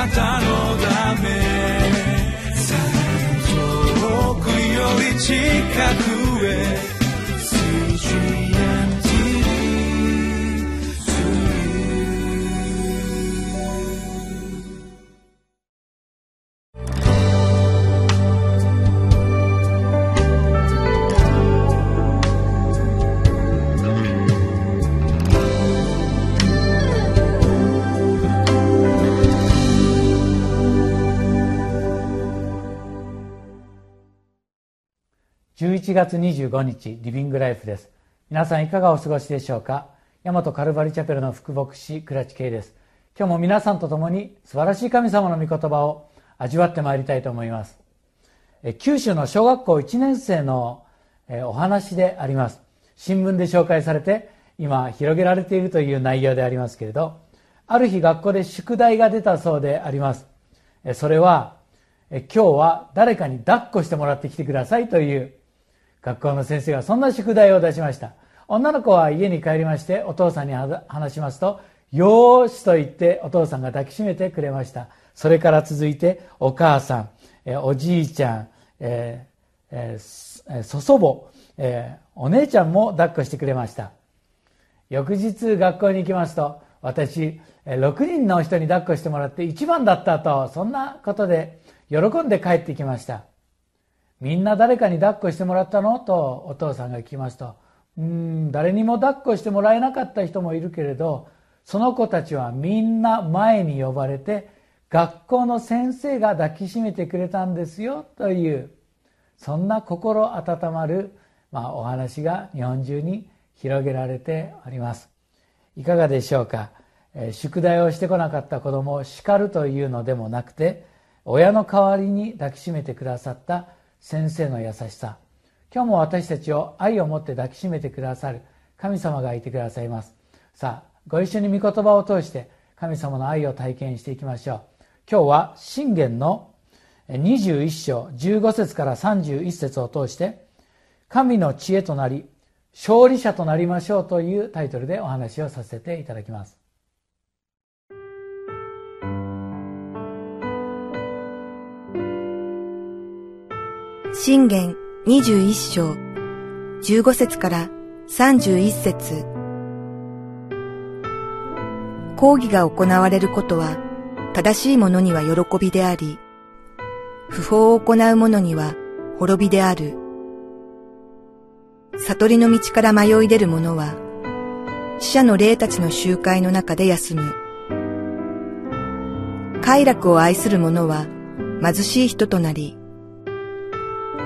なたのため。遠くより近く。11月25日リビングライフです。皆さんいかがお過ごしでしょうか？大和カルバリチャペルの副牧師倉地圭です。今日も皆さんと共に素晴らしい神様の御言葉を味わってまいりたいと思います。九州の小学校1年生のお話であります。新聞で紹介されて今広げられているという内容でありますけれどある日学校で宿題が出たそうであります。それは今日は誰かに抱っこしてもらってきてくださいという学校の先生がそんな宿題を出しました。女の子は家に帰りましてお父さんに話しますと「よーし」と言ってお父さんが抱きしめてくれました。それから続いてお母さんおじいちゃん、えーえー、祖祖母、えー、お姉ちゃんも抱っこしてくれました。翌日学校に行きますと私6人の人に抱っこしてもらって一番だったとそんなことで喜んで帰ってきました。みんな誰かに抱っこしてもらったの？とお父さんが聞きますと。うん誰にも抱っこしてもらえなかった人もいるけれどその子たちはみんな前に呼ばれて学校の先生が抱きしめてくれたんですよというそんな心温まる、まあ、お話が日本中に広げられております。いかがでしょうか？え宿題をしてこなかった子供を叱るというのでもなくて親の代わりに抱きしめてくださった先生の優しさ。今日も私たちを愛を持って抱きしめてくださる神様がいてくださいます。さあご一緒に御言葉を通して神様の愛を体験していきましょう。今日は信玄の21章15節から31節を通して神の知恵となり勝利者となりましょうというタイトルでお話をさせていただきます。信玄21章15節から31節講義が行われることは正しい者には喜びであり、不法を行う者には滅びである。悟りの道から迷い出る者は、死者の霊たちの集会の中で休む。快楽を愛する者は貧しい人となり、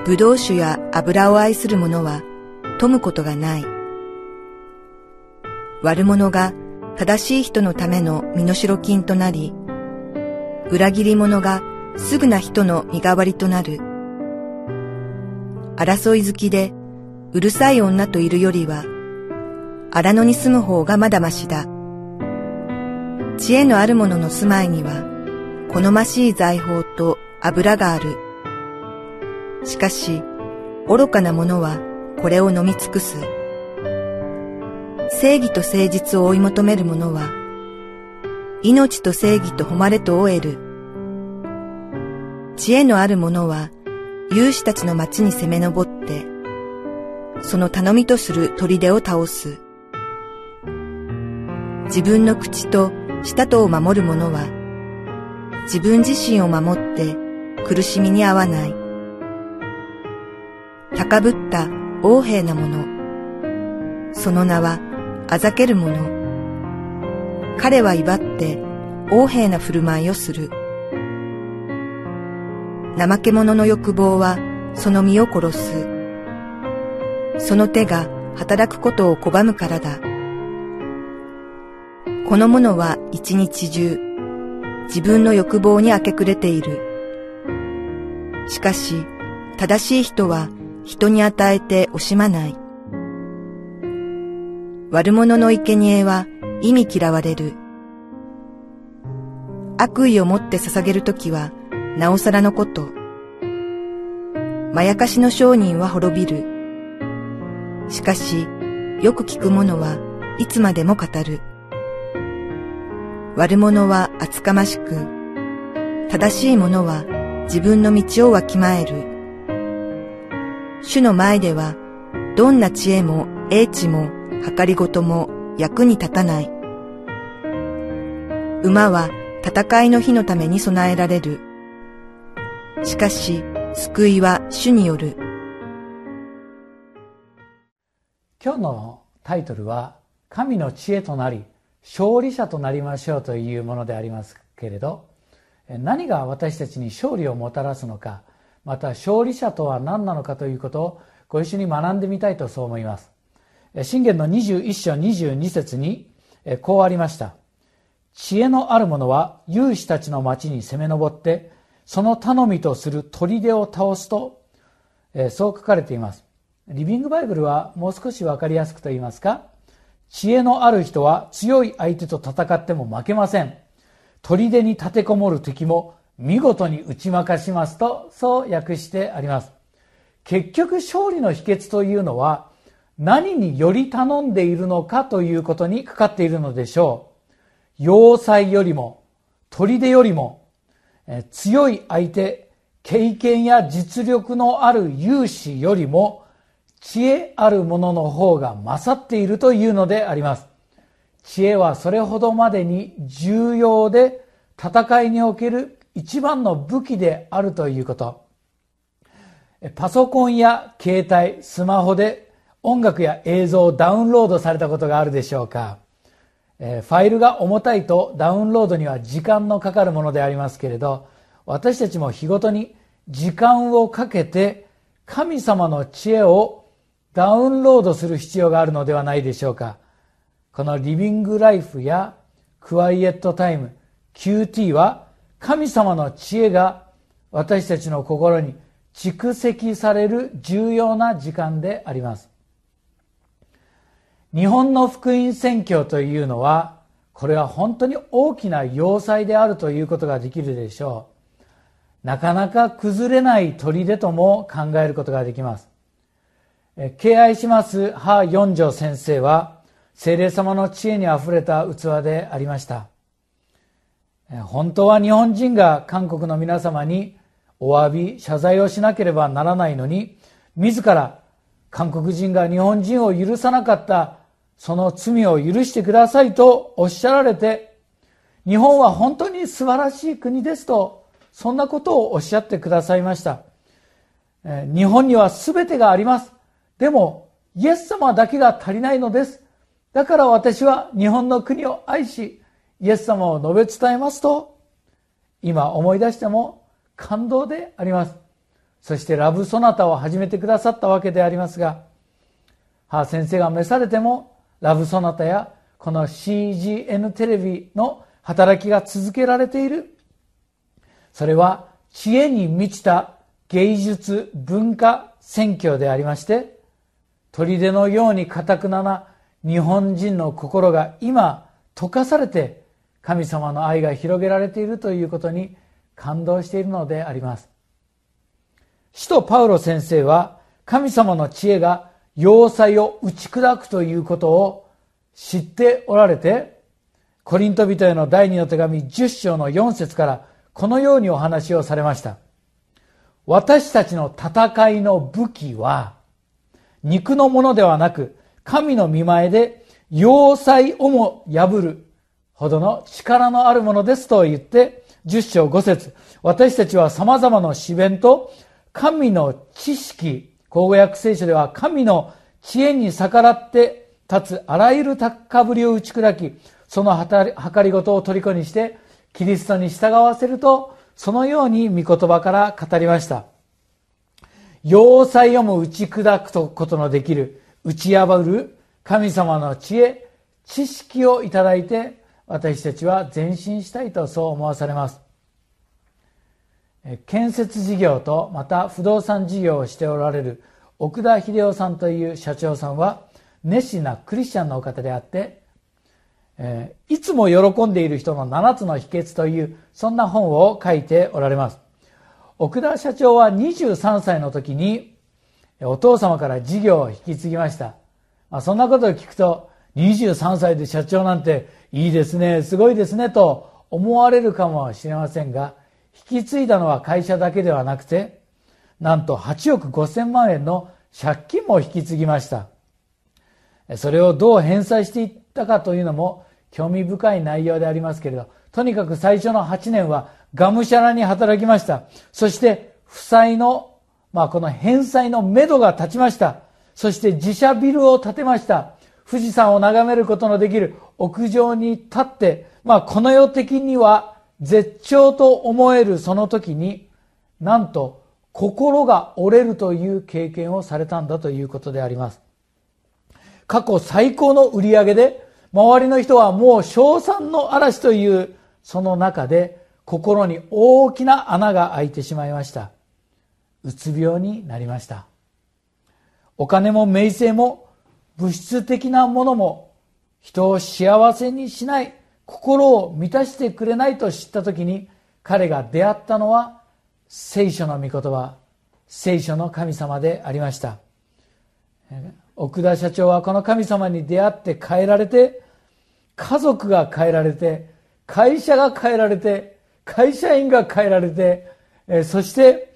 葡萄酒や油を愛する者は富むことがない。悪者が正しい人のための身代金となり、裏切り者がすぐな人の身代わりとなる。争い好きでうるさい女といるよりは、荒野に住む方がまだましだ。知恵のある者の住まいには、好ましい財宝と油がある。しかし、愚かな者はこれを飲み尽くす。正義と誠実を追い求める者は、命と正義と誉れとを得る。知恵のある者は、勇士たちの町に攻め上って、その頼みとする砦を倒す。自分の口と舌とを守る者は、自分自身を守って苦しみに合わない。高ぶった横柄なもの。その名はあざける者。彼は威張って横柄な振る舞いをする。怠け者の欲望はその身を殺す。その手が働くことを拒むからだ。この者は一日中自分の欲望に明け暮れている。しかし正しい人は人に与えて惜しまない。悪者の生贄は意味嫌われる。悪意を持って捧げるときはなおさらのこと。まやかしの商人は滅びる。しかし、よく聞く者はいつまでも語る。悪者は厚かましく、正しい者は自分の道をわきまえる。主の前では、どんな知恵も英知も計りごとも役に立たない。馬は戦いの日のために備えられる。しかし、救いは主による。今日のタイトルは「神の知恵となり勝利者となりましょう」というものでありますけれど何が私たちに勝利をもたらすのかまた勝利者とは何なのかということをご一緒に学んでみたいとそう思います。信玄の21章22節にこうありました。知恵のある者は勇士たちの町に攻め上ってその頼みとする砦を倒すとそう書かれています。リビングバイブルはもう少し分かりやすくと言いますか知恵のある人は強い相手と戦っても負けません。砦に立てこもる敵も見事に打ち負かしますとそう訳してあります。結局勝利の秘訣というのは何により頼んでいるのかということにかかっているのでしょう。要塞よりも砦よりも強い相手経験や実力のある勇士よりも知恵あるものの方が勝っているというのであります。知恵はそれほどまでに重要で戦いにおける一番の武器であるということ。パソコンや携帯スマホで音楽や映像をダウンロードされたことがあるでしょうか。ファイルが重たいとダウンロードには時間のかかるものでありますけれど私たちも日ごとに時間をかけて神様の知恵をダウンロードする必要があるのではないでしょうか。このリビングライフやクワイエットタイム QT は神様の知恵が私たちの心に蓄積される重要な時間であります。日本の福音宣教というのはこれは本当に大きな要塞であるということができるでしょう。なかなか崩れない砦とも考えることができます。敬愛します母四条先生は精霊様の知恵にあふれた器でありました。本当は日本人が韓国の皆様にお詫び謝罪をしなければならないのに自ら韓国人が日本人を許さなかったその罪を許してくださいとおっしゃられて、日本は本当に素晴らしい国ですと、そんなことをおっしゃってくださいました。日本には全てがあります。でも、イエス様だけが足りないのです。だから私は日本の国を愛し、イエス様を述べ伝えますと、今思い出しても感動であります。そしてラブソナタを始めてくださったわけでありますが、母先生が召されてもラブソナタやこの CGN テレビの働きが続けられている。それは知恵に満ちた芸術文化選挙でありまして、砦のように堅くなな日本人の心が今溶かされて神様の愛が広げられているということに感動しているのであります。使徒パウロ先生は神様の知恵が要塞を打ち砕くということを知っておられて、コリント人への第二の手紙10章の4節からこのようにお話をされました。私たちの戦いの武器は、肉のものではなく、神の見前で要塞をも破るほどの力のあるものですと言って、10章5節私たちは様々な詩弁と神の知識、口語訳聖書では神の知恵に逆らって立つあらゆる高ぶりを打ち砕き、その計りごとを虜にしてキリストに従わせると、そのように御言葉から語りました。要塞をも打ち砕くことのできる、打ち破る神様の知恵、知識をいただいて、私たちは前進したいとそう思わされます。建設事業とまた不動産事業をしておられる奥田秀夫さんという社長さんは熱心なクリスチャンのお方であって、えいつも喜んでいる人の7つの秘訣というそんな本を書いておられます奥田社長は23歳の時にお父様から事業を引き継ぎました、まあ、そんなことを聞くと23歳で社長なんていいですねすごいですねと思われるかもしれませんが引き継いだのは会社だけではなくて、なんと8億5千万円の借金も引き継ぎました。それをどう返済していったかというのも興味深い内容でありますけれど、とにかく最初の8年はがむしゃらに働きました。そして負債の、まあこの返済の目処が立ちました。そして自社ビルを建てました。富士山を眺めることのできる屋上に立って、まあこの世的には絶頂と思えるその時に、なんと心が折れるという経験をされたんだということであります。過去最高の売り上げで、周りの人はもう賞賛の嵐というその中で心に大きな穴が開いてしまいました。うつ病になりました。お金も名声も物質的なものも人を幸せにしない心を満たしてくれないと知った時に彼が出会ったのは聖書の御言葉聖書の神様でありました。奥田社長はこの神様に出会って変えられて家族が変えられて会社が変えられて会社員が変えられてそして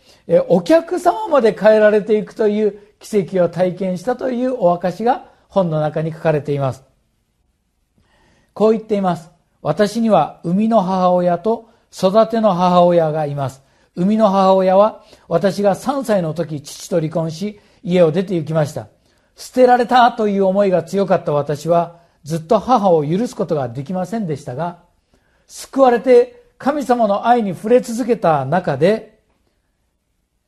お客様まで変えられていくという奇跡を体験したというお証が本の中に書かれています。こう言っています。私には生みの母親と育ての母親がいます。生みの母親は私が3歳の時父と離婚し家を出て行きました。捨てられたという思いが強かった私はずっと母を許すことができませんでしたが救われて神様の愛に触れ続けた中で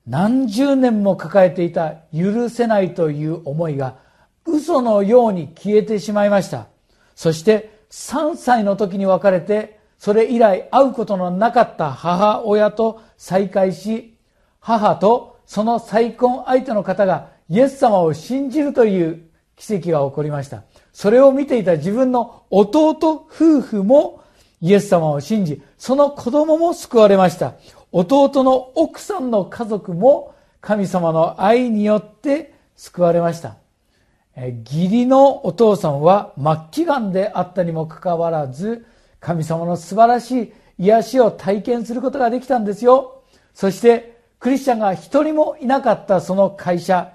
何十年も抱えていた許せないという思いが嘘のように消えてしまいましたそして3歳の時に別れてそれ以来会うことのなかった母親と再会し、母とその再婚相手の方がイエス様を信じるという奇跡が起こりました。それを見ていた自分の弟夫婦もイエス様を信じ、その子供も救われました。弟の奥さんの家族も神様の愛によって救われました。義理のお父さんは末期がんであったにもかかわらず、神様の素晴らしい癒しを体験することができたんですよ。そしてクリスチャンが一人もいなかったその会社、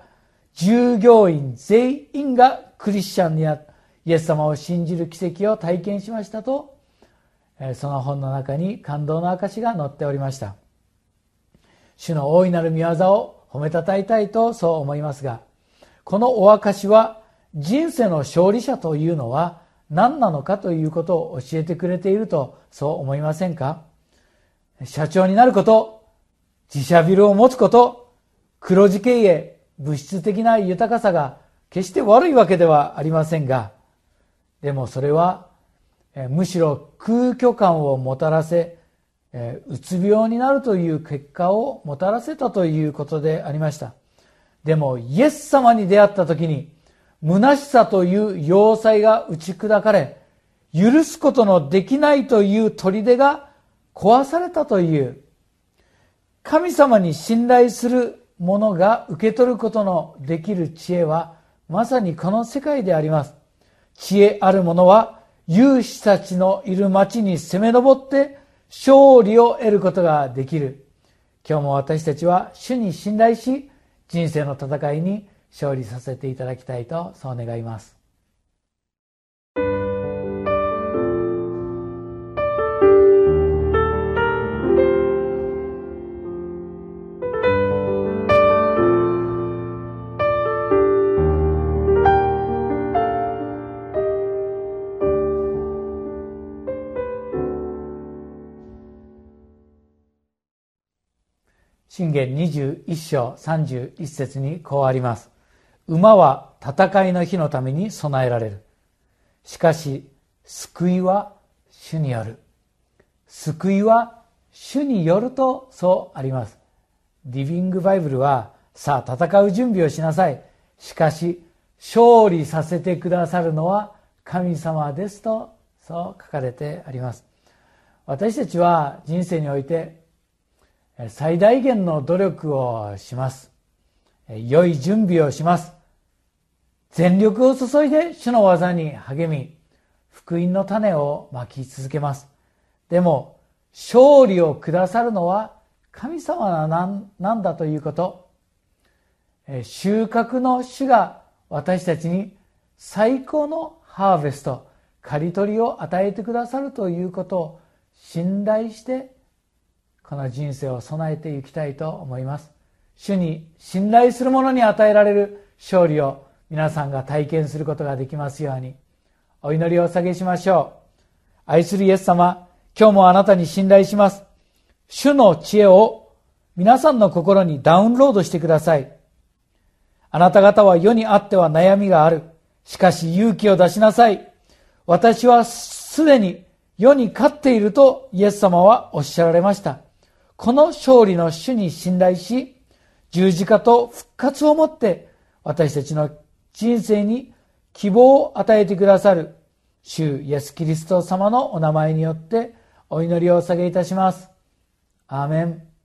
従業員全員がクリスチャンになイエス様を信じる奇跡を体験しましたと、その本の中に感動の証が載っておりました。主の大いなる御業を褒めたたえたいとそう思いますが、このお証は人生の勝利者というのは何なのかということを教えてくれているとそう思いませんか？社長になること、自社ビルを持つこと、黒字経営、物質的な豊かさが決して悪いわけではありませんが、でもそれはむしろ空虚感をもたらせ、うつ病になるという結果をもたらせたということでありました。でもイエス様に出会った時に虚しさという要塞が打ち砕かれ、許すことのできないという砦が壊されたという、神様に信頼する者が受け取ることのできる知恵は、まさにこの世界であります。知恵ある者は、勇士たちのいる町に攻め上って勝利を得ることができる。今日も私たちは主に信頼し、人生の戦いに勝利させていただきたいとそう願います。信玄21章31節にこうあります。馬は戦いの日のために備えられる。しかし、救いは主による。救いは主によるとそうあります。リビングバイブルは、さあ戦う準備をしなさい。しかし、勝利させてくださるのは神様ですと、そう書かれてあります。私たちは人生において最大限の努力をします。良い準備をします。全力を注いで主の技に励み、福音の種をまき続けます。でも、勝利をくださるのは神様なんだということ収穫の主が私たちに最高のハーベスト刈り取りを与えてくださるということを信頼してこの人生を備えていきたいと思います。主に信頼する者に与えられる勝利を皆さんが体験することができますように。お祈りをお下げしましょう。愛するイエス様今日もあなたに信頼します。主の知恵を皆さんの心にダウンロードしてください。あなた方は世にあっては悩みがある。しかし勇気を出しなさい。私はすでに世に勝っているとイエス様はおっしゃられました。この勝利の主に信頼し十字架と復活をもって私たちの人生に希望を与えてくださる主イエス・キリスト様のお名前によってお祈りをお下げいたします。アーメン。